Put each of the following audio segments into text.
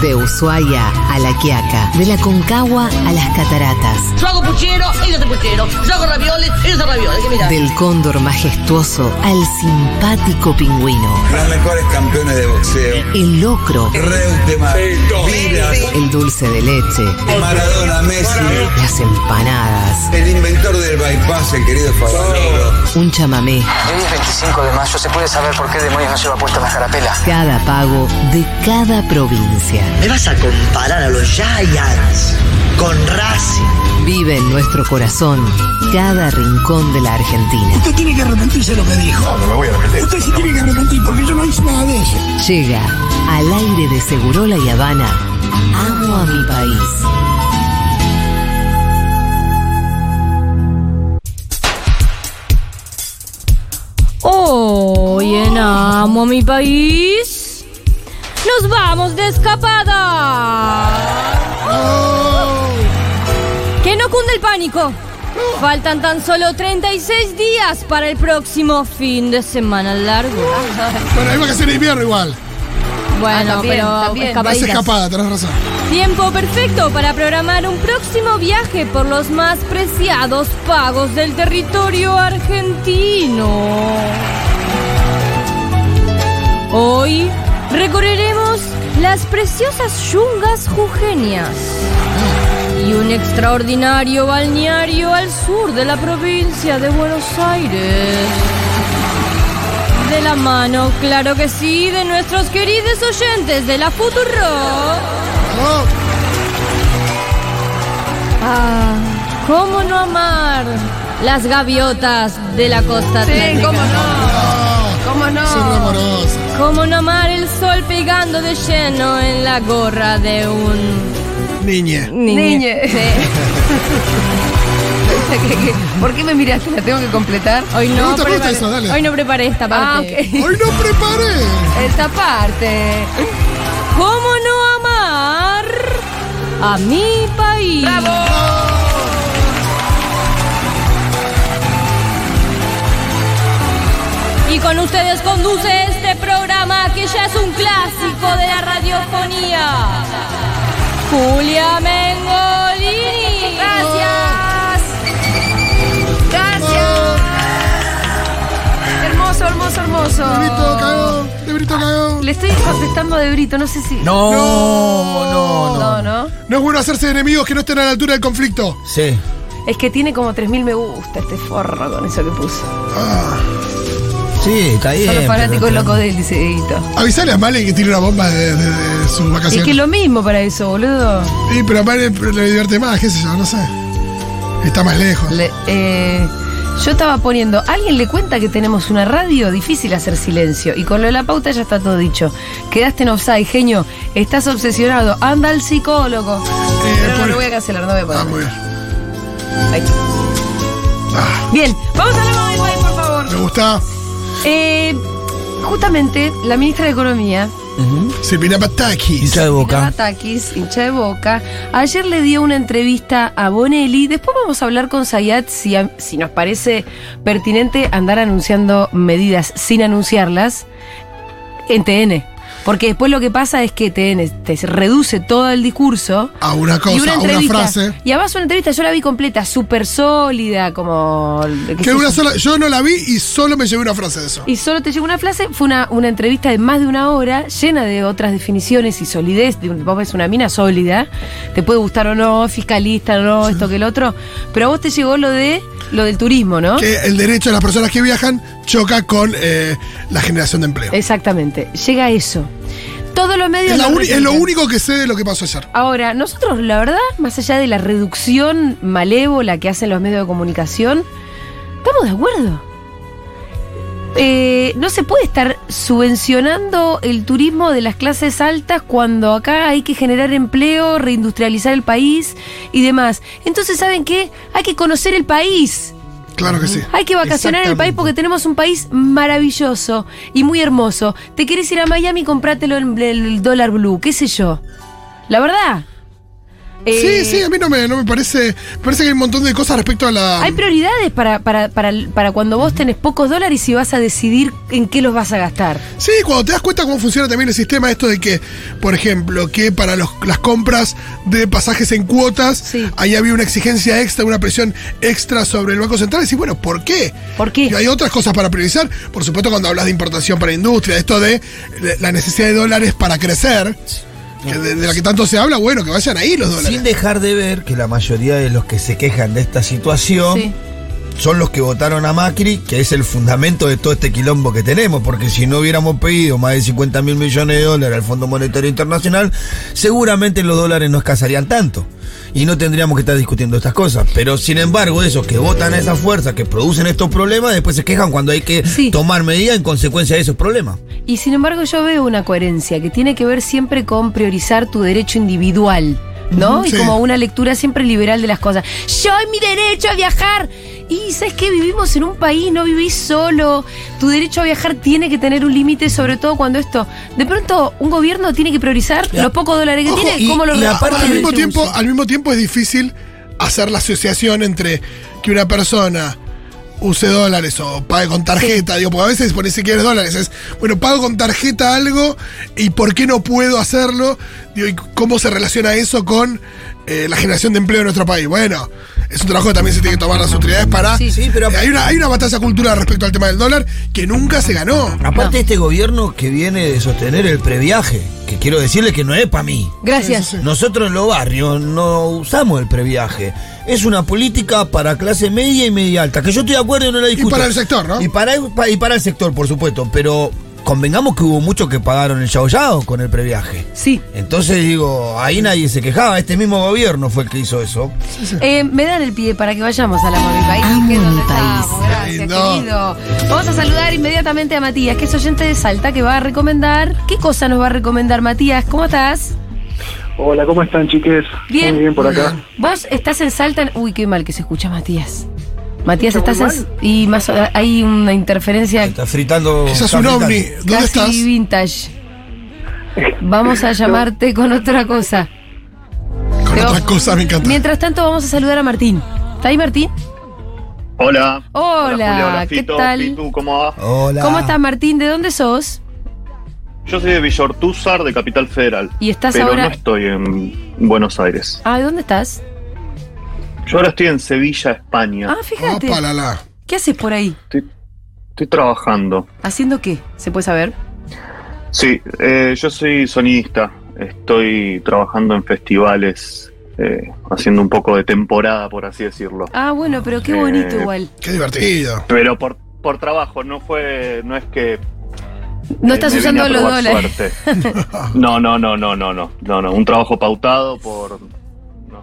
De Ushuaia a La Quiaca, de la Concagua a las Cataratas, Yo hago puchero, ellos hacen puchero. Yo hago ravioles, ellos hacen ravioles. Mira. del cóndor majestuoso al simpático pingüino, Los mejores campeones de boxeo. el locro, Reutemann, el dulce de leche, Maradona, Messi, las empanadas, el inventor del bypass, el querido Favaloro. un chamamé, Hoy es 25 de mayo, ¿se puede saber por qué demonios no lleva puesta la carapela? cada pago de cada provincia. ¿Me vas a comparar a los Giants con Racing? Vive en nuestro corazón cada rincón de la Argentina. Usted tiene que arrepentirse de lo que dijo. No, no me voy a arrepentir. Usted se tiene que arrepentir porque yo no hice nada de eso. Llega al aire de Segurola y Habana. Amo a mi país. Hoy en Amo a mi país. Nos vamos de escapada. Que no cunde el pánico. Faltan tan solo 36 días para el próximo fin de semana largo. Bueno, hay vacaciones de invierno igual. Bueno, también, pero también. Es escapada, tenés razón. Tiempo perfecto para programar un próximo viaje por los más preciados pagos del territorio argentino. Hoy recorreremos las preciosas yungas jujeñas y un extraordinario balneario al sur de la provincia de Buenos Aires. De la mano, claro que sí, de nuestros queridos oyentes de la Futuro. Oh, Ah, ¿cómo no amar las gaviotas de la costa Sí, atlántica? cómo no. ¿Cómo no? son amorosas. ¿Cómo no amar el sol pegando de lleno en la gorra de un Niñe. niño? Niñe. ¿Qué- qué? ¿Por qué me miraste? ¿La tengo que completar? Hoy no, gusta, preparé, eso, dale. hoy no preparé esta Ah, parte. ok. Hoy no preparé. Esta parte. ¿Cómo no amar a mi país? Y con ustedes conduce este programa que ya es un clásico de la radiofonía. Julia Mengolini. Gracias. Gracias. Hermoso, hermoso, hermoso. De Brito cagó, de Brito cagó. Le estoy contestando a De Brito, no sé si. No, no, no. No, no. No es bueno hacerse enemigos que no estén a la altura del conflicto. Sí. Es que tiene como 3.000 me gusta este forro con eso que puso. Sí, está bien. Son los fanáticos pero- locos de él, dice Edito. Avisale a Male que tiene una bomba de, de- de sus Es vacaciones. que lo mismo para eso, boludo. Sí, pero a Male le divierte más, qué sé yo, no sé. Está más lejos. Le- eh, yo estaba poniendo, ¿alguien le cuenta que tenemos una radio? Difícil hacer silencio. Y con lo de la pauta ya está todo dicho. Quedaste en offside, genio. Estás obsesionado. Anda al psicólogo. Eh, Pero no, por- lo voy a cancelar, no voy a poner. Ah, muy bien. Ahí. Ah, Bien, vamos a hablar de país, por favor. me gusta Eh, justamente, la ministra de Economía, Silvina Patakis. Hincha de boca. Batakis, hincha de boca, ayer le dio una entrevista a Bonelli. Después vamos a hablar con Sayat si, a- si nos parece pertinente andar anunciando medidas sin anunciarlas en TN. Porque después lo que pasa es que TN te reduce todo el discurso. A una y cosa, una a una frase. Y además una entrevista yo la vi completa, súper sólida, como... Que una yo. sola, yo no la vi y solo me llevé una frase de eso. Y solo te llegó una frase, fue una, una entrevista de más de una hora, llena de otras definiciones y solidez. Vos ves una mina sólida, te puede gustar o no, fiscalista o no, esto que el otro, pero a vos te llegó lo de lo del turismo, ¿no? Que el derecho de las personas que viajan choca con eh, la generación de empleo. Exactamente, llega a eso. Todos los medios. Es, lo es lo único que sé de lo que pasó ayer. Ahora, nosotros, la verdad, más allá de la reducción malévola que hacen los medios de comunicación, estamos de acuerdo. Eh, no se puede estar subvencionando el turismo de las clases altas cuando acá hay que generar empleo, reindustrializar el país y demás. Entonces, ¿saben qué? Hay que conocer el país. Claro que sí. Hay que vacacionar en el país porque tenemos un país maravilloso y muy hermoso. Te querés ir a Miami, comprátelo en el dólar blue, qué sé yo. La verdad. Eh, Sí, sí, a mí no me, no me parece. Parece que hay un montón de cosas respecto a la. Hay prioridades para, para, para, para cuando vos tenés pocos dólares y vas a decidir en qué los vas a gastar. Sí, cuando te das cuenta cómo funciona también el sistema, esto de que, por ejemplo, que para los- las compras de pasajes en cuotas, Sí. ahí había una exigencia extra, una presión extra sobre el Banco Central. Y decís, bueno, ¿por qué? ¿Por qué? Y hay otras cosas para priorizar. Por supuesto, cuando hablas de importación para industria, esto de la necesidad de dólares para crecer, que de, de la que tanto se habla, bueno, que vayan ahí los dólares. Sin dejar de ver que la mayoría de los que se quejan de esta situación Sí. Son los que votaron a Macri, que es el fundamento de todo este quilombo que tenemos, porque si no hubiéramos pedido más de 50 mil millones de dólares al Fondo Monetario Internacional, seguramente los dólares no escasarían tanto. Y no tendríamos que estar discutiendo estas cosas. Pero sin embargo, esos que votan a esas fuerzas que producen estos problemas, después se quejan cuando hay que Sí. tomar medidas en consecuencia de esos problemas. Y sin embargo yo veo una coherencia que tiene que ver siempre con priorizar tu derecho individual, ¿no? Y como una lectura siempre liberal de las cosas. Yo y mi derecho a viajar. Y sabes que vivimos en un país, no vivís solo. Tu derecho a viajar tiene que tener un límite, sobre todo cuando esto. De pronto, un gobierno tiene que priorizar los pocos dólares que Ojo, tiene, y- cómo lo y re- aparte cómo al mismo tiempo, al mismo tiempo es difícil hacer la asociación entre que una persona use dólares o pague con tarjeta, digo, porque a veces por si quieres dólares, es, bueno, pago con tarjeta algo y por qué no puedo hacerlo, digo, y cómo se relaciona eso con eh, la generación de empleo en nuestro país. Bueno, es un trabajo que también se tiene que tomar las autoridades para... Sí. Sí, pero- Eh, hay, una, hay una batalla cultural respecto al tema del dólar que nunca se ganó. Aparte de este gobierno que viene de sostener el previaje, que quiero decirle que no es para mí. Gracias. Nosotros en los barrios no usamos el previaje. Es una política para clase media y media alta, que yo estoy de acuerdo y no la discuto. para el sector, ¿no? Y para, y para el sector, por supuesto. Pero convengamos que hubo muchos que pagaron el yao con el previaje. Sí. Entonces digo, ahí nadie se quejaba. Este mismo gobierno fue el que hizo eso. Eh, me dan el pie para que vayamos a la Mami País, Amo que es donde mi país. estamos. Gracias, querido. Vamos a saludar inmediatamente a Matías, que es oyente de Salta, que va a recomendar. ¿Qué cosa nos va a recomendar, Matías? ¿Cómo estás? Hola, ¿cómo están, chiques? Bien. Muy bien por acá. Vos estás en Salta. en- Uy, qué mal que se escucha, Matías. Matías, ¿Está estás en. Y más hay una interferencia Está fritando. Quizás está un ovni. ¿Dónde casi estás? vintage. Vamos a llamarte con otra cosa. Con Pero- otras cosas me encanta. Mientras tanto, vamos a saludar a Martín. ¿Está ahí, Martín? Hola. Hola, ¿qué Fito, tal? Pitu, ¿cómo va? Hola. ¿Cómo estás, Martín? ¿De dónde sos? Yo soy de Villortúzar, de Capital Federal. Y estás pero ahora- no estoy en Buenos Aires. Ah, ¿de dónde estás? Yo ahora estoy en Sevilla, España. Ah, fíjate. Opa, la, la. ¿Qué haces por ahí? Estoy, estoy trabajando. ¿Haciendo qué? ¿Se puede saber? Sí, eh, yo soy sonidista. Estoy trabajando en festivales, eh, haciendo un poco de temporada, por así decirlo. Ah, bueno, pero qué bonito Eh, igual. Qué divertido. Pero por, por trabajo, no fue, no es que No Eh, estás vine usando a los dólares. No, no, no, no, no, no, no, no. Un trabajo pautado por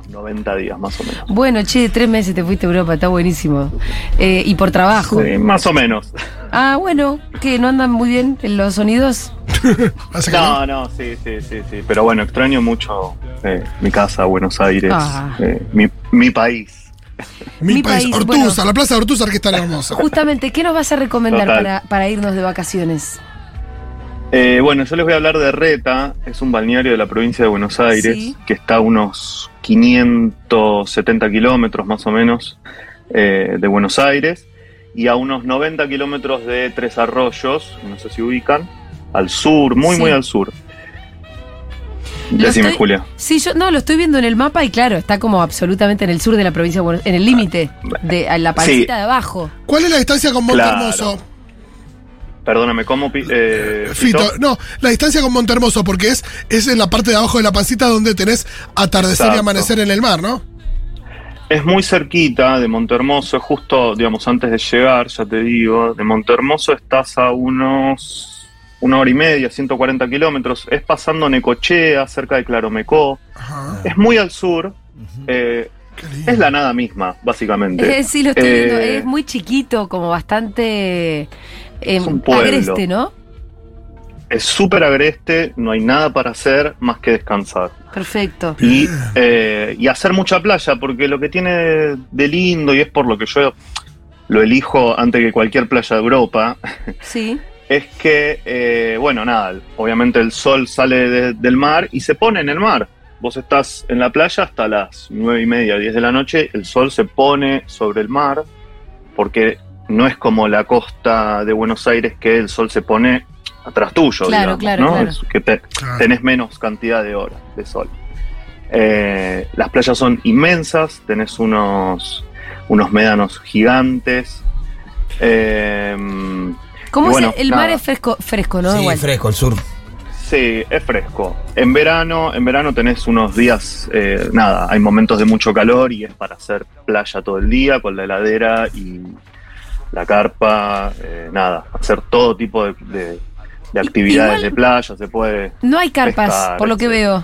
90 días más o menos. Bueno, che, tres meses te fuiste a Europa, está buenísimo. Eh, y por trabajo. Sí, más o menos. Ah, bueno, que no andan muy bien en los sonidos. No, no, sí, sí, sí, sí. Pero bueno, extraño mucho eh, mi casa, Buenos Aires, Ah. eh, mi, mi país. Mi, Mi país, país, bueno. la plaza de Ortúzar que es tan hermosa. Justamente, ¿qué nos vas a recomendar para irnos de vacaciones? Eh, bueno, yo les voy a hablar de Reta, es un balneario de la provincia de Buenos Aires, Sí. que está a unos 570 kilómetros más o menos eh, de Buenos Aires y a unos 90 kilómetros de Tres Arroyos, no sé si ubican, al sur, muy, Sí. muy al sur. Lo Decime, estoy- Julia. Sí, yo no, lo estoy viendo en el mapa y claro, está como absolutamente en el sur de la provincia de Buenos en el límite, de a la parecita Sí. de abajo. ¿Cuál es la distancia con Monte Claro. Hermoso? Perdóname, ¿cómo? pi- eh, Fito, Fito? no, la distancia con Monte Hermoso, porque es, es en la parte de abajo de la pancita donde tenés atardecer y amanecer en el mar, ¿no? Es muy cerquita de Montehermoso, es justo, digamos, antes de llegar, ya te digo, de Montehermoso estás a unos una hora y media, 140 kilómetros, es pasando Necochea, cerca de Claromecó, Ajá. es muy al sur, eh, es la nada misma, básicamente. Eh, sí, lo estoy Eh, viendo, es muy chiquito, como bastante eh, Es un pueblo. agreste, ¿no? Es súper agreste, no hay nada para hacer más que descansar. Perfecto. Y, eh, y hacer mucha playa, porque lo que tiene de lindo, y es por lo que yo lo elijo antes que cualquier playa de Europa, Sí. es que, eh, bueno, nada, obviamente el sol sale de- del mar y se pone en el mar. vos estás en la playa hasta las nueve y media, 10 de la noche, el sol se pone sobre el mar, porque no es como la costa de Buenos Aires que el sol se pone atrás tuyo, Claro, digamos, claro, ¿no? claro. Es que te- tenés menos cantidad de horas de sol. Eh, las playas son inmensas, tenés unos, unos médanos gigantes. eh, ¿Cómo y es? bueno, el nada. mar es fresco, fresco ¿no? Sí, Igual. fresco, el sur. Sí, es fresco. En verano, en verano tenés unos días, eh, nada, hay momentos de mucho calor y es para hacer playa todo el día con la heladera y la carpa, eh, nada, hacer todo tipo de, de- de actividades igual- de playa, se puede. No hay carpas, pescar, por lo que veo.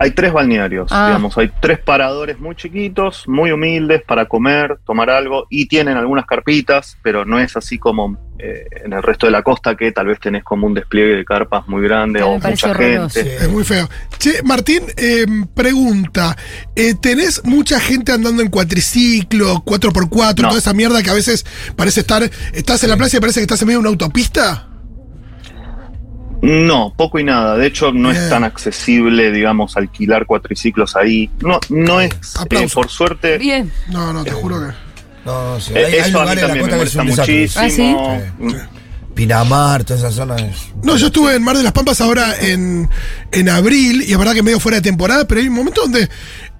Hay tres balnearios, Ah. digamos, hay tres paradores muy chiquitos, muy humildes para comer, tomar algo y tienen algunas carpitas, pero no es así como eh, en el resto de la costa que tal vez tenés como un despliegue de carpas muy grande Ah, o mucha horroroso. gente. Es muy feo. Che, Martín, eh, pregunta. eh, ¿Tenés mucha gente andando en cuatriciclo, 4x4, No. toda esa mierda que a veces parece estar. Estás en la plaza y parece que estás en medio de una autopista? No, poco y nada. De hecho, no es tan accesible, digamos, alquilar cuatriciclos ahí. No, no es, eh, por suerte. Bien. No, no, te juro que. No, no, sí. eh, Hay, hay eso a mí lugares en la también me molesta muchísimo. ¿Ah, Pinamar, toda esa zona es. No, yo estuve en Mar de las Pampas ahora en, en abril y es verdad que medio fuera de temporada, pero hay un momento donde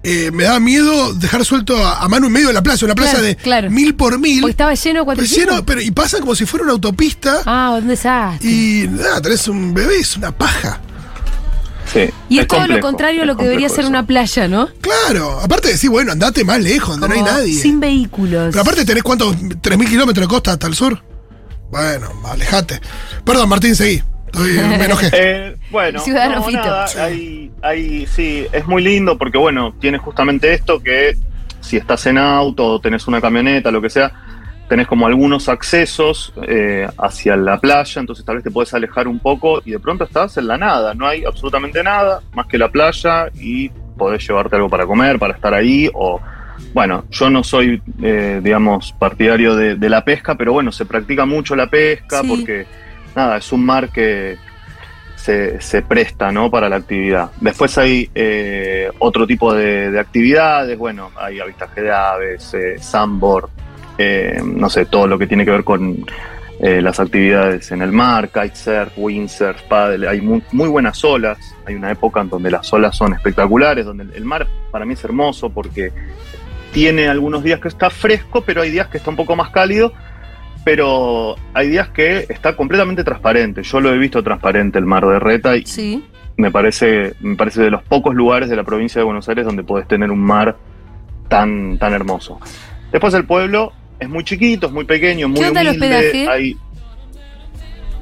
eh, me daba miedo dejar suelto a, a mano en medio de la plaza, una plaza Claro, de claro. mil por mil. Porque estaba lleno cuatriciclos. lleno, pero, y pasan como si fuera una autopista Ah, un desastre. y nada, tenés un bebé, es una paja. Sí, Y es, todo lo contrario a lo que debería ser eso. una playa, ¿no? Claro, aparte de decir, bueno, andate más lejos, donde no hay nadie. Sin vehículos. Pero aparte tenés cuántos, 3.000 kilómetros de costa hasta el sur. Bueno, alejate. Perdón, Martín, seguí. Estoy, me enojé. Eh, bueno, Ciudadano no, nada, hay, hay- sí, es muy lindo porque, bueno, tienes justamente esto que si estás en auto o tenés una camioneta, lo que sea, tenés como algunos accesos eh, hacia la playa, entonces tal vez te puedes alejar un poco y de pronto estás en la nada, no hay absolutamente nada más que la playa y podés llevarte algo para comer, para estar ahí o... Bueno, yo no soy, eh, digamos, partidario de, de la pesca, pero bueno, se practica mucho la pesca Sí. porque, nada, es un mar que, se, se presta ¿no? para la actividad. Después hay eh, otro tipo de, de actividades, bueno, hay avistaje de aves, eh, sandboard, eh, no sé, todo lo que tiene que ver con eh, las actividades en el mar, kitesurf, windsurf, paddle, hay muy, muy buenas olas, hay una época en donde las olas son espectaculares, donde el mar para mí es hermoso porque tiene algunos días que está fresco, pero hay días que está un poco más cálido, pero hay días que está completamente transparente. Yo lo he visto transparente el mar de Reta y Sí. me parece, me parece de los pocos lugares de la provincia de Buenos Aires donde podés tener un mar tan, tan hermoso. Después el pueblo es muy chiquito, es muy pequeño, muy ¿Qué onda el humilde. hospedaje? hay-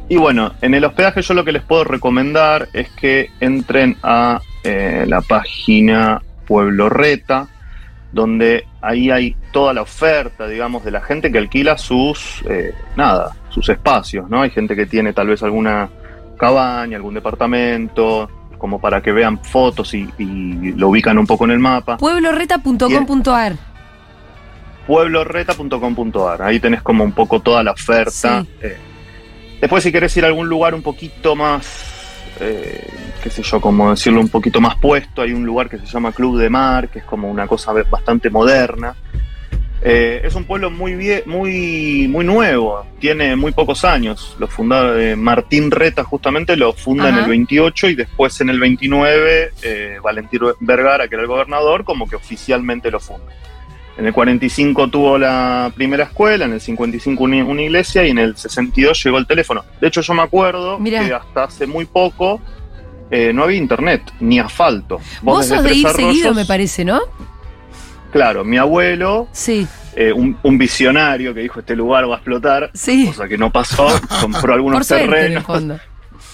Y bueno, en el hospedaje yo lo que les puedo recomendar es que entren a eh, la página Pueblo Reta, donde ahí hay toda la oferta, digamos, de la gente que alquila sus, eh, nada, sus espacios, ¿no? Hay gente que tiene tal vez alguna cabaña, algún departamento, como para que vean fotos y, y lo ubican un poco en el mapa. Puebloreta.com.ar. puebloreta.com.ar. Ahí tenés como un poco toda la oferta. Sí. Eh, después, si querés ir a algún lugar un poquito más, eh, qué sé yo, como decirlo, un poquito más puesto, hay un lugar que se llama Club de Mar, que es como una cosa bastante moderna. Eh, es un pueblo muy vie- muy muy nuevo, tiene muy pocos años. Lo funda eh, Martín Reta justamente lo funda en el 28 y después en el 29 eh, Valentín Vergara, que era el gobernador, como que oficialmente lo funda. En el 45 tuvo la primera escuela, en el 55 una, iglesia y en el 62 llegó el teléfono. De hecho, yo me acuerdo Mirá. que hasta hace muy poco eh, no había internet ni asfalto. Vos desde sos de Tres ir Arroyos- seguido, me parece, ¿no? Claro, mi abuelo, Sí. eh, un, un visionario que dijo este lugar va a explotar, Sí. cosa que no pasó, compró Por algunos suerte, en el terrenos fondo.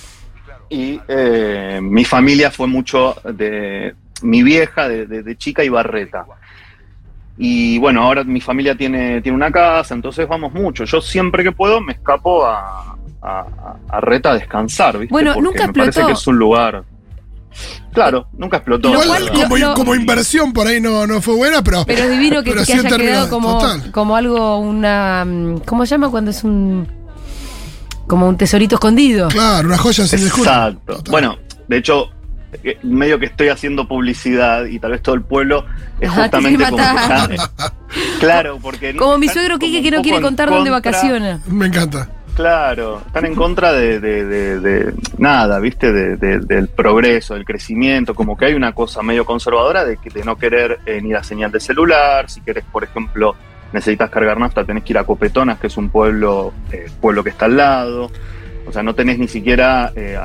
y eh, mi familia fue mucho de mi vieja de, de- de chica y Barreta. Y bueno, ahora mi familia tiene, tiene una casa, entonces vamos mucho. Yo siempre que puedo me escapo a, a, a Reta a descansar, ¿viste? Bueno, Porque nunca me parece explotó. que es un lugar. Claro, nunca explotó. Lo Igual, como, lo- como inversión por ahí no, no fue buena, pero. Pero es divino que, pero que haya quedado como, total. como algo, una. mm, ¿Cómo se llama cuando es un. como un tesorito escondido? Claro, una joya sin el Exacto. Bueno, de hecho, medio que estoy haciendo publicidad y tal vez todo el pueblo es justamente como que está- claro, porque Como mi suegro un que no quiere contar dónde vacaciona. Me encanta. Claro, están en contra de, de- de- de- nada, ¿viste? De- de- del progreso, del crecimiento, como que hay una cosa medio conservadora de, que- de no querer eh, ni la señal de celular, si querés, por ejemplo, necesitas cargar nafta, tenés que ir a Copetonas, que es un pueblo, eh, pueblo que está al lado, o sea, no tenés ni siquiera, eh,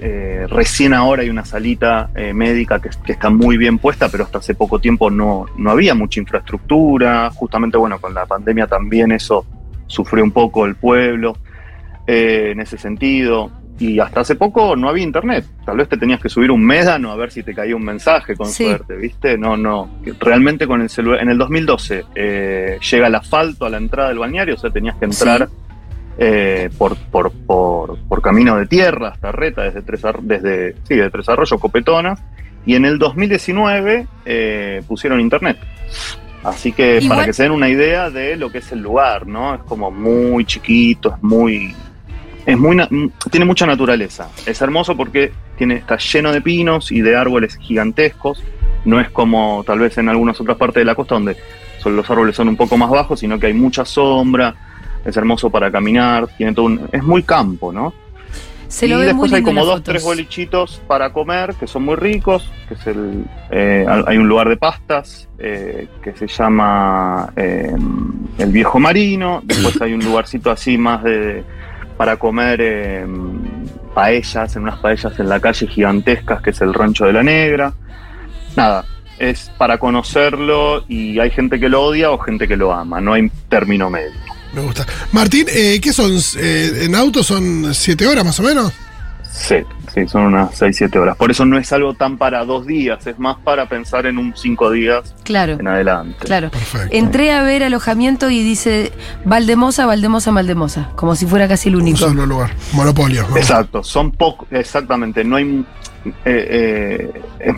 eh, recién ahora hay una salita eh, médica que, que está muy bien puesta, pero hasta hace poco tiempo no, no había mucha infraestructura, justamente, bueno, con la pandemia también eso sufrió un poco el pueblo eh, en ese sentido. Y hasta hace poco no había internet. Tal vez te tenías que subir un médano a ver si te caía un mensaje con Sí. suerte, ¿viste? No, no. Realmente con el celular. En el 2012 eh, llega el asfalto a la entrada del balneario, o sea, tenías que entrar eh, por, por, por, por camino de tierra hasta Reta, desde Tres, desde, sí, de Tres Arroyos, Copetona. Y en el 2019 eh, pusieron internet. Así que Igual- para que se den una idea de lo que es el lugar, ¿no? Es como muy chiquito, es muy. Es muy tiene mucha naturaleza. Es hermoso porque tiene, está lleno de pinos y de árboles gigantescos. No es como tal vez en algunas otras partes de la costa donde son, los árboles son un poco más bajos, sino que hay mucha sombra. Es hermoso para caminar. Tiene todo un- es muy campo, ¿no? Se y lo muy después hay como dos, tres bolichitos para comer que son muy ricos, que es el, eh, hay un lugar de pastas eh, que se llama eh, el Viejo Marino, después hay un lugarcito así más de para comer paellas, en unas paellas en la calle gigantescas que es el Rancho de la Negra. Nada, es para conocerlo y hay gente que lo odia o gente que lo ama, no hay término medio. Me gusta. Martín, eh, ¿qué son? Eh, ¿En auto son siete horas más o menos? Sí, sí, son unas 6, 7 horas. Por eso no es algo tan para dos días, es más para pensar en un cinco días Claro. en adelante. Claro. Entré a ver alojamiento y dice Valdemosa, Valdemosa, Valdemosa. Como si fuera casi el único. solo lugar. Monopolio. ¿no? Exacto, son pocos, exactamente, no hay... Eh, eh, eh,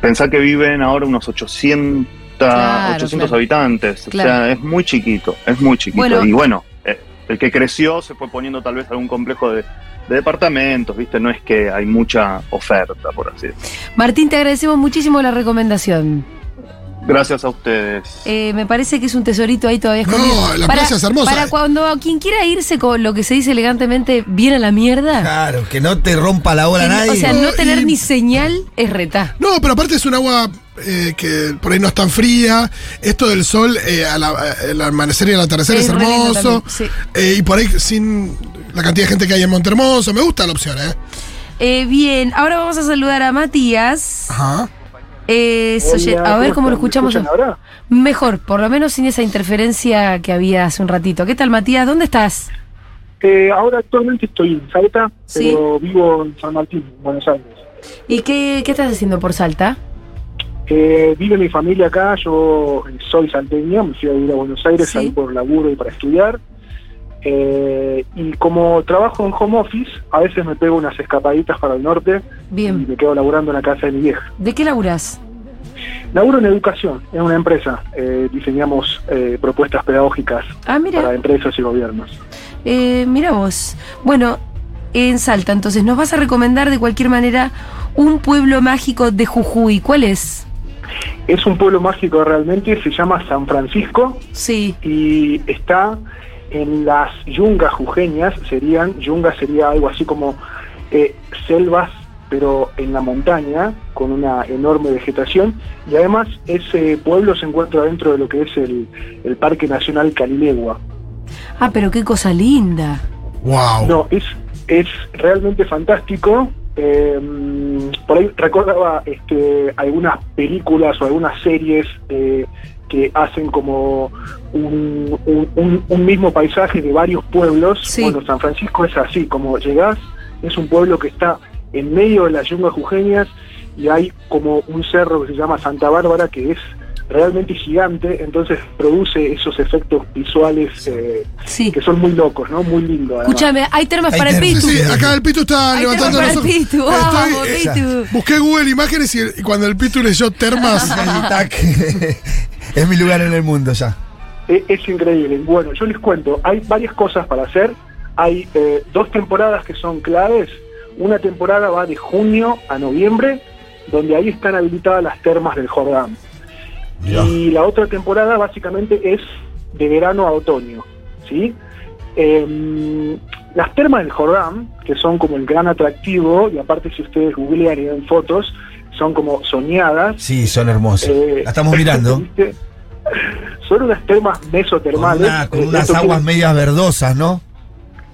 pensá que viven ahora unos 800, Claro, 800 claro. habitantes, Claro. o sea, es muy chiquito, es muy chiquito. Bueno. y bueno, eh, el que creció se fue poniendo tal vez algún complejo de, de departamentos, ¿viste? No es que hay mucha oferta, por así decirlo. Martín, te agradecemos muchísimo la recomendación. Gracias a ustedes. Eh, me parece que es un tesorito ahí todavía escondido. No, la playa es hermosa. Para cuando quien quiera irse con lo que se dice elegantemente bien a la mierda. Claro, que no te rompa la bola que- nadie. o sea, no tener Y- ni señal es reta. No, pero aparte es un agua eh, que por ahí no es tan fría. Esto del sol eh, al, al amanecer y al atardecer es, hermoso. también, sí. Eh, y por ahí sin la cantidad de gente que hay en Montermoso. Me gusta la opción, ¿eh? Eh, bien, ahora vamos a saludar a Matías. Ajá. Eh, a ver cómo lo ¿me escuchamos. ahora? Mejor, por lo menos sin esa interferencia que había hace un ratito. ¿Qué tal, Matías? ¿Dónde estás? Eh, ahora actualmente estoy en Salta, Sí. pero vivo en San Martín, en Buenos Aires. ¿Y qué, qué estás haciendo por Salta? Eh, vive mi familia acá, yo eh, soy salteño, me fui a vivir a Buenos Aires Sí. ahí por laburo y para estudiar. Eh, y como trabajo en home office, a veces me pego unas escapaditas para el norte y me quedo laburando en la casa de mi vieja. ¿De qué laburás? Laburo en educación, en una empresa. Eh, diseñamos propuestas pedagógicas Ah, para empresas y gobiernos. Eh, mira vos. Bueno, en Salta, entonces, nos vas a recomendar de cualquier manera un pueblo mágico de Jujuy. ¿Cuál es? Es un pueblo mágico realmente, se llama San Francisco Sí. y está en las yungas jujeñas, serían, yungas sería algo así como eh, selvas, pero en la montaña, con una enorme vegetación, y además ese pueblo se encuentra dentro de lo que es el, el Parque Nacional Calilegua. Ah, pero qué cosa linda. Wow. No, es, es realmente fantástico. Eh, por ahí recordaba este, algunas películas o algunas series eh, que hacen como un, un- un- mismo paisaje de varios pueblos. Sí. Bueno, San Francisco es así, como llegás, es un pueblo que está en medio de las yungas jujeñas y hay como un cerro que se llama Santa Bárbara que es realmente gigante, entonces produce esos efectos visuales eh, Sí. que son muy locos, ¿no? Muy lindos. Escúchame, hay termas Hay para el Pitu. Sí, acá el Pitu está Hay levantando termas los para el ojos. Pitu. Vamos, Estoy- Pitu. Busqué Google Imágenes y, cuando el Pitu leyó termas. Es mi lugar en el mundo ya. Es, es increíble. Bueno, yo les cuento, hay varias cosas para hacer. Hay eh, dos temporadas que son claves. Una temporada va de junio a noviembre, donde ahí están habilitadas las termas del Jordán. Y la otra temporada básicamente es de verano a otoño, ¿sí? Em, las termas del Jordán, que son como el gran atractivo, y aparte si ustedes googlean y ven fotos, son como soñadas. Sí, son hermosas. Eh, La estamos mirando. Son unas termas Con, mesotermales. una- con unas aguas medias verdosas, ¿no?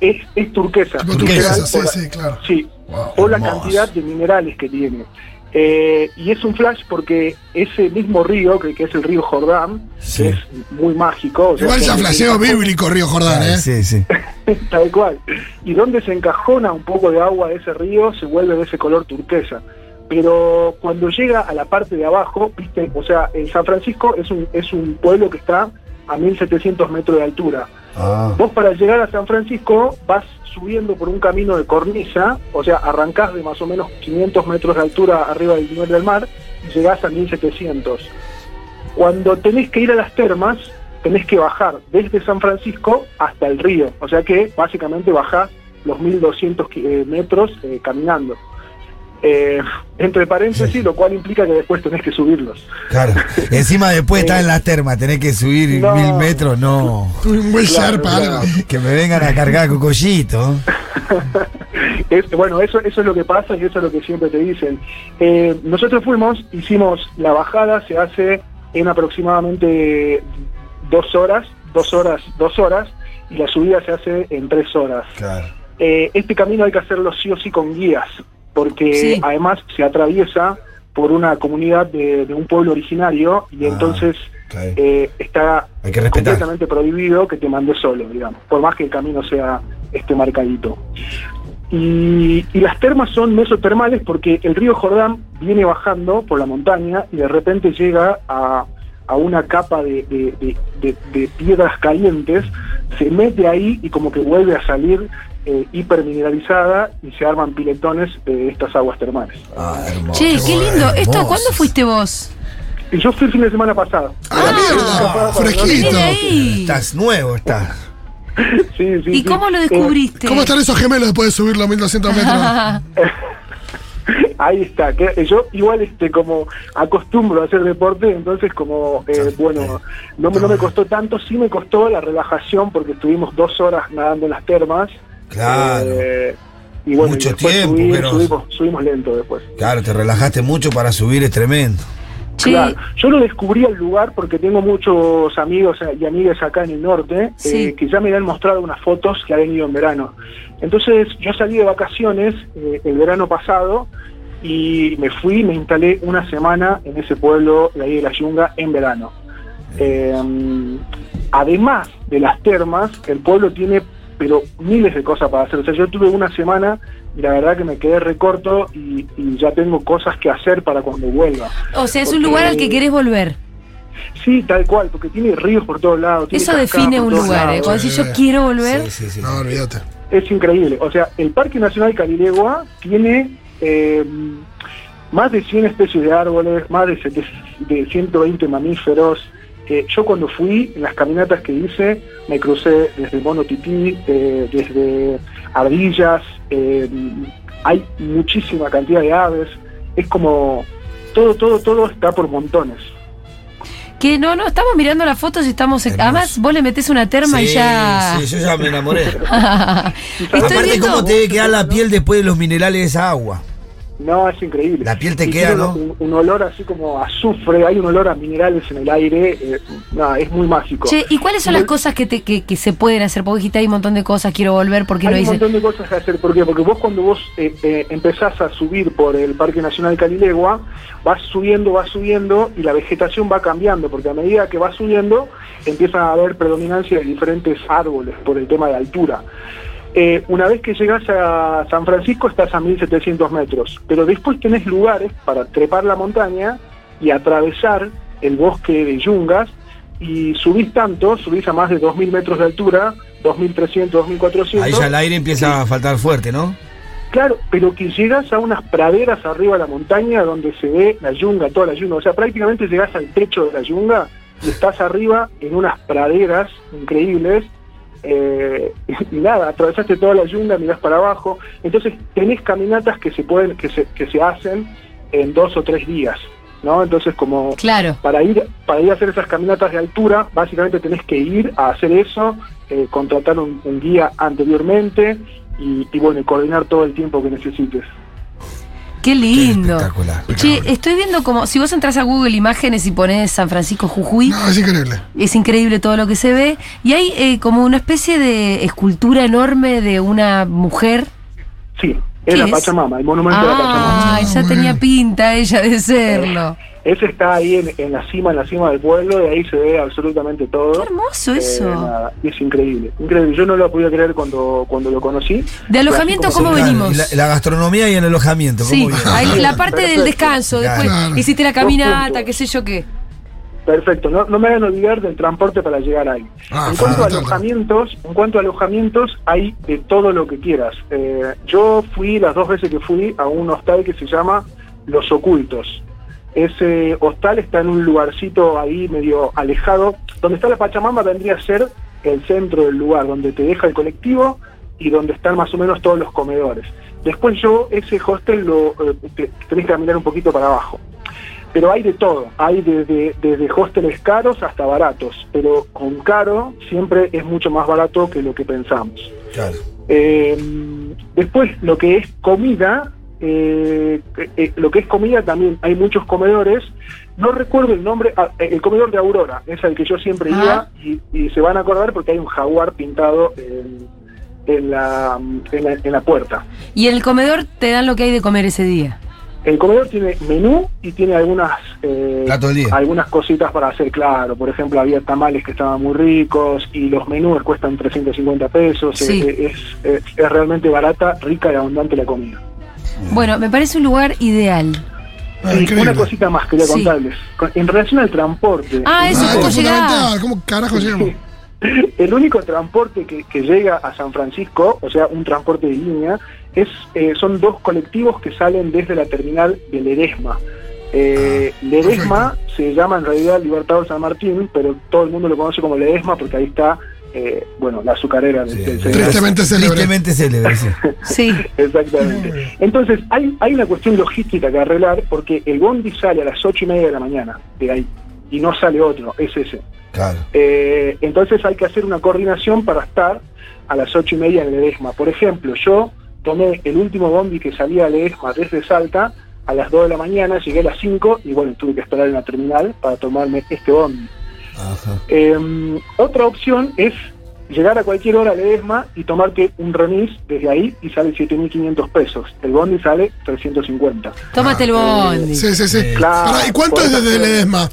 es, es turquesa. Turquesa, sí, sí, claro. Sí, Wow, por la cantidad de minerales que tiene. Eh, y es un flash porque ese mismo río, que, que es el río Jordán, Sí. que es muy mágico. o sea, Igual ya flasheo bíblico Río Jordán, ¿eh? Sí, sí. Tal cual. Y donde se encajona un poco de agua de ese río, se vuelve de ese color turquesa. Pero cuando llega a la parte de abajo, viste, o sea, en San Francisco es un, es un pueblo que está a 1700 metros de altura. Ah. Vos para llegar a San Francisco vas subiendo por un camino de cornisa, o sea, arrancás de más o menos 500 metros de altura arriba del nivel del mar y llegás a 1700. Cuando tenés que ir a las termas, tenés que bajar desde San Francisco hasta el río, o sea que básicamente bajás los 1200 ki- eh, metros eh, caminando. Eh, entre paréntesis, lo cual implica que después tenés que subirlos. Claro. Encima después estar en la terma, tenés que subir No. mil metros, no. Un buen Claro. Que me vengan a cargar cocollito. Es- bueno, eso, eso es lo que pasa y eso es lo que siempre te dicen. Eh, nosotros fuimos, hicimos la bajada, se hace en aproximadamente dos horas, dos horas, dos horas, y la subida se hace en tres horas. Claro. Eh, este camino hay que hacerlo sí o sí con guías, porque Sí. además se atraviesa por una comunidad de, de un pueblo originario y Ah, entonces eh, está Hay que respetar. completamente prohibido que te mandes solo, digamos, por más que el camino sea este marcadito. Y, y las termas son mesotermales porque el río Jordán viene bajando por la montaña y de repente llega a, a una capa de, de- de- de- de piedras calientes, se mete ahí y como que vuelve a salir eh, hipermineralizada y se arman piletones de estas aguas termales. Ah, hermoso. Che, qué lindo. ¿Esto cuándo fuiste vos? Y yo fui el fin de semana pasado. ¡A la mierda! Fresquito. De ahí. Estás nuevo, estás. Sí, sí, ¿Y sí. cómo lo Eh, descubriste? ¿Cómo están esos gemelos después de subir los 1200 metros? Ahí está, que yo igual este como acostumbro a hacer deporte, entonces como eh, bueno, no me, no me costó tanto, sí me costó la relajación porque estuvimos dos horas nadando en las termas. Claro. eh, y bueno, Mucho y tiempo, subí- pero- subimos, subimos lento después. Claro, te relajaste mucho para subir, es tremendo. Claro, yo lo descubrí el lugar porque tengo muchos amigos y amigas acá en el norte Sí. eh, que ya me han mostrado unas fotos que han ido en verano. Entonces yo salí de vacaciones eh, el verano pasado y me fui, me instalé una semana en ese pueblo de ahí de la Yunga en verano. Eh, además de las termas, el pueblo tiene pero miles de cosas para hacer. O sea, yo tuve una semana y la verdad que me quedé recorto y, y ya tengo cosas que hacer para cuando vuelva. o sea, es un lugar al que querés volver. Sí, tal cual, porque tiene ríos por todos lados. tiene Eso define un lugar, ¿eh? Cuando decís yo quiero volver. Sí, sí, sí. No, olvídate. Es increíble. O sea, el Parque Nacional Calilegua tiene eh, más de 100 especies de árboles, más de, 7 de 120 mamíferos. Eh, yo cuando fui, en las caminatas que hice, me crucé desde mono tití, eh, desde ardillas, eh, hay muchísima cantidad de aves. Es como todo, todo, todo está por montones. Que no, no, estamos mirando las fotos y estamos. Además, vos le metés una terma y ya. sí, yo ya me enamoré. Aparte, viendo- ¿cómo te debe quedar la piel después de los minerales de esa agua? No, es increíble. La piel te Y queda, ¿no? Un, un olor así como a azufre, hay un olor a minerales en el aire. eh, nada, es muy mágico. Che, ¿y cuáles son Y las el- cosas que, te, que, que se pueden hacer? Porque dijiste hay un montón de cosas, quiero volver porque Hay no un hice. montón de cosas que hacer. ¿Por qué? Porque vos cuando vos eh, eh, empezás a subir por el Parque Nacional Calilegua, vas subiendo, vas subiendo y la vegetación va cambiando, porque a medida que vas subiendo empieza a haber predominancia de diferentes árboles por el tema de altura. Eh, una vez que llegas a San Francisco estás a 1700 metros, pero después tenés lugares para trepar la montaña y atravesar el bosque de yungas y subís tanto, subís a más de 2000 metros de altura, 2300, 2400. Ahí ya el aire empieza a faltar fuerte, ¿no? Claro, pero que llegas a unas praderas arriba de la montaña donde se ve la yunga, toda la yunga. O sea, prácticamente llegas al techo de la yunga y estás arriba en unas praderas increíbles. Eh, y nada, atravesaste toda la yunga, mirás para abajo, entonces tenés caminatas que se pueden, que se, que se hacen en dos o tres días, ¿no? Entonces como Claro. para ir, para ir a hacer esas caminatas de altura, básicamente tenés que ir a hacer eso, eh, contratar un, un guía anteriormente y, y bueno, y coordinar todo el tiempo que necesites. Qué lindo. espectacular. Che, estoy viendo como, si vos entras a Google Imágenes y pones San Francisco Jujuy, No, es increíble. es increíble todo lo que se ve, y hay eh, como una especie de escultura enorme de una mujer. Sí, ¿Qué es la es? Pachamama, el monumento de la Pachamama. Ah, ya tenía pinta ella de serlo. Ese está ahí en, en la cima, en la cima del pueblo, y ahí se ve absolutamente todo. Qué hermoso eso. Eh, nada, es increíble, increíble. Yo no lo podía creer cuando, cuando lo conocí. De alojamiento, ¿cómo venimos? La, la gastronomía y el alojamiento. ¿cómo Sí, ahí la parte del Perfecto. descanso, después Claro. hiciste la caminata, qué sé yo qué. Perfecto, no, no me hagan olvidar del transporte para llegar ahí. Ah, en cuanto a alojamientos, en cuanto a alojamientos, hay de todo lo que quieras. Eh, yo fui las dos veces que fui a un hostal que se llama Los Ocultos. Ese hostal está en un lugarcito ahí medio alejado. Donde está la Pachamama vendría a ser el centro del lugar, donde te deja el colectivo y donde están más o menos todos los comedores. Después yo ese hostel lo eh, te- tenés que caminar un poquito para abajo pero hay de todo, hay desde, desde hosteles caros hasta baratos, pero con caro siempre es mucho más barato que lo que pensamos. Claro. Eh, después, lo que es comida, eh, eh, lo que es comida también hay muchos comedores, no recuerdo el nombre, ah, eh, el comedor de Aurora, es al que yo siempre Ah. iba y, y se van a acordar porque hay un jaguar pintado en, en la, en, la, en la puerta. Y en el comedor te dan lo que hay de comer ese día. El comedor tiene menú y tiene algunas eh, algunas cositas para hacer claro. Por ejemplo, había tamales que estaban muy ricos y los menús cuestan 350 pesos. Sí. Eh, Es, es- es realmente barata, rica y abundante la comida. Bueno, me parece un lugar ideal. Ah, increíble. una cosita más quería Sí. contarles. Con- En relación al transporte. Ah, eso, Ah, ¿cómo es llegás? fundamental. ¿Cómo carajo llegamos? El único transporte que, que llega a San Francisco, o sea, un transporte de línea, es eh, son dos colectivos que salen desde la terminal de Ledesma. Eh, Ledesma se llama en realidad Libertador San Martín, pero todo el mundo lo conoce como Ledesma porque ahí está, eh, bueno, la azucarera del, Sí, del sí. Tristemente célebre. Tristemente célebre, sí. Sí. Exactamente. Entonces, hay, hay una cuestión logística que arreglar porque el bondi sale a las ocho y media de la mañana de ahí y no sale otro, es ese. Claro. Eh, entonces hay que hacer una coordinación para estar a las ocho y media en Ledesma. Por ejemplo, yo tomé el último bondi que salía de Ledesma desde Salta a las 2 de la mañana, llegué a las 5 y bueno, tuve que esperar en la terminal para tomarme este bondi. Ajá. Eh, otra opción es llegar a cualquier hora a Ledesma y tomarte un remis desde ahí y sale 7.500 pesos. El bondi sale 350. Tómate el bondi. Sí, sí, sí. Claro, ¿Y cuánto es desde hacer- Ledesma?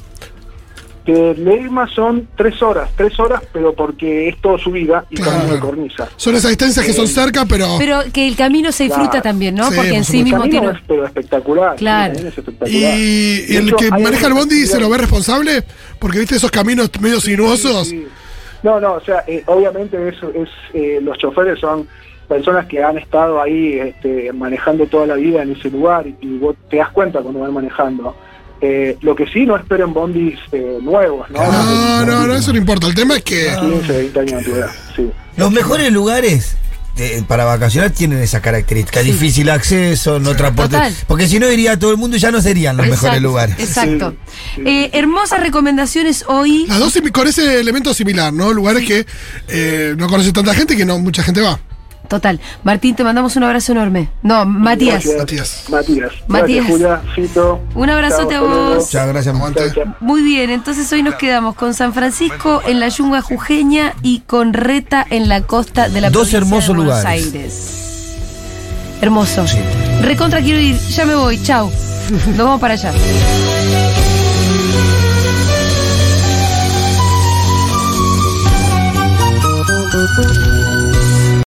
De Ledesma son 3 horas, 3 horas, pero porque es todo subida y Claro. camino de cornisa. Son esas distancias que son cerca, pero. Pero que el camino se disfruta Claro. también, ¿no? Sí, Porque en sí mismo tiene. es pero espectacular. Claro. es espectacular. ¿Y, el que maneja el bondi se lo ve responsable? Porque viste esos caminos medio sinuosos. Sí, sí. No, no, o sea, eh, obviamente eso es, eh, los choferes son personas que han estado ahí este, manejando toda la vida en ese lugar y, y vos te das cuenta cuando van manejando. Eh, lo que sí, no esperen bondis eh, nuevos, ¿no? No, no, no, eso no importa. El tema es que. 15, 20 años de antigüedad, sí. Los mejores lugares eh, para vacacionar tienen esa característica. Difícil acceso, no transporte. Total. Porque si no iría todo el mundo, ya no serían los mejores lugares. Exacto. Sí, sí. Eh, hermosas recomendaciones hoy. Las dos con ese elemento similar, ¿no? Lugares que eh, no conoce tanta gente que no mucha gente va. Total. Martín, te mandamos un abrazo enorme. No, Matías. Gracias. Matías. Matías. Gracias, Julia. Un abrazote Chao, a vos. Muchas gracias, chao. Muy bien, entonces hoy nos quedamos con San Francisco en la yunga jujeña y con Reta en la costa de la Dos provincia hermosos de Buenos lugares. Aires. Hermoso. Sí. Recontra quiero ir, ya me voy, chao. Nos vamos para allá. Thank